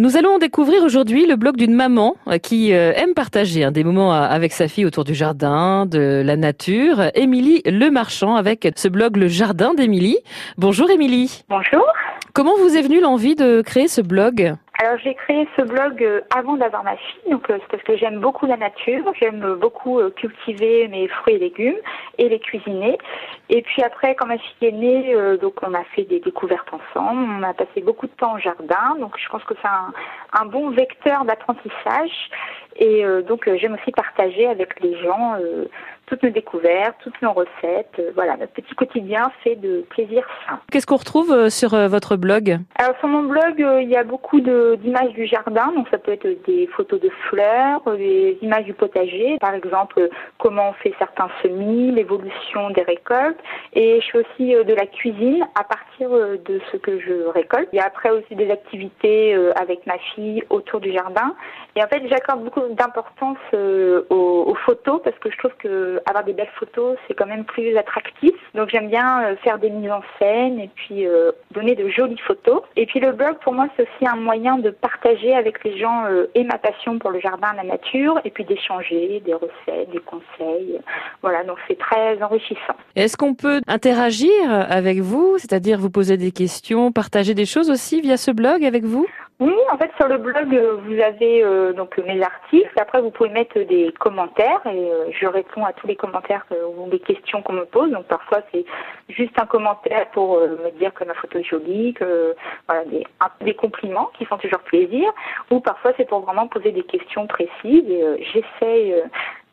Nous allons découvrir aujourd'hui le blog d'une maman euh, qui euh, aime partager hein, des moments euh, avec sa fille autour du jardin, de la nature. Émilie Lemarchand avec ce blog Le Jardin d'Émilie. Bonjour Émilie. Bonjour. Comment vous est venue l'envie de créer ce blog? Alors j'ai créé ce blog euh, avant d'avoir ma fille, donc euh, c'est parce que j'aime beaucoup la nature, j'aime beaucoup euh, cultiver mes fruits et légumes et les cuisiner. Et puis après, quand ma fille est née, donc on a fait des découvertes ensemble, on a passé beaucoup de temps au jardin, donc je pense que c'est un, un, bon vecteur d'apprentissage. Et donc j'aime aussi partager avec les gens toutes nos découvertes, toutes nos recettes. voilà, notre petit quotidien fait de plaisir sain. Qu'est-ce qu'on retrouve sur votre blog? Alors sur mon blog, il y a beaucoup d'images du jardin, donc ça peut être des photos de fleurs, des images du potager, par exemple comment on fait certains semis, l'évolution des récoltes, et je fais aussi euh, de la cuisine à partir euh, de ce que je récolte. Il y a après aussi des activités euh, avec ma fille autour du jardin, et en fait j'accorde beaucoup d'importance aux, photos parce que je trouve que avoir des belles photos c'est quand même plus attractif. Donc j'aime bien faire des mises en scène et puis donner de jolies photos. Et puis le blog pour moi c'est aussi un moyen de partager avec les gens euh, et ma passion pour le jardin, la nature, et puis d'échanger des recettes, des conseils. Voilà, donc c'est très enrichissant. Est-ce qu'on peut interagir avec vous, c'est-à-dire vous poser des questions, partager des choses aussi via ce blog avec vous? Oui, en fait, sur le blog, euh, vous avez euh, donc mes articles. Après, vous pouvez mettre des commentaires et euh, je réponds à tous les commentaires ou les questions qu'on me pose. Donc, parfois, c'est juste un commentaire pour me dire que ma photo est jolie, que voilà, des, compliments qui font toujours plaisir. Ou parfois, c'est pour vraiment poser des questions précises et j'essaie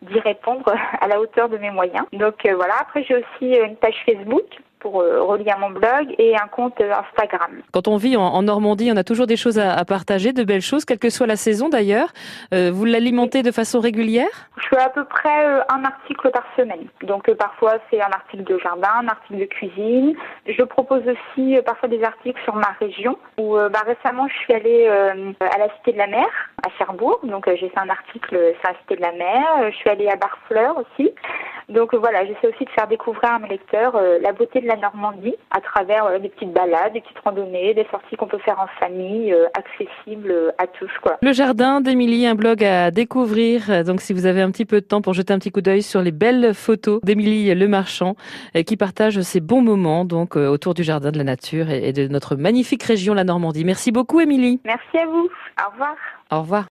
d'y répondre à la hauteur de mes moyens. Donc voilà, après j'ai aussi une page Facebook pour euh, relier à mon blog et un compte euh, Instagram. Quand on vit en, Normandie, on a toujours des choses à, partager, de belles choses, quelle que soit la saison d'ailleurs. Euh, vous l'alimentez de façon régulière? Je fais à peu près un article par semaine. Donc parfois c'est un article de jardin, un article de cuisine. Je propose aussi parfois des articles sur ma région. Où bah, récemment je suis allée à la Cité de la Mer à Cherbourg. Donc j'ai fait un article sur la Cité de la Mer. Je suis allée à Barfleur aussi. Donc voilà, j'essaie aussi de faire découvrir à mes lecteurs euh, la beauté de la Normandie à travers euh, des petites balades, des petites randonnées, des sorties qu'on peut faire en famille, euh, accessibles à tous. Quoi. Le jardin d'Émilie, un blog à découvrir. Donc si vous avez un petit peu de temps pour jeter un petit coup d'œil sur les belles photos d'Émilie Le Marchand, qui partage ses bons moments donc autour du jardin de la nature et de notre magnifique région, la Normandie. Merci beaucoup, Émilie. Merci à vous. Au revoir. Au revoir.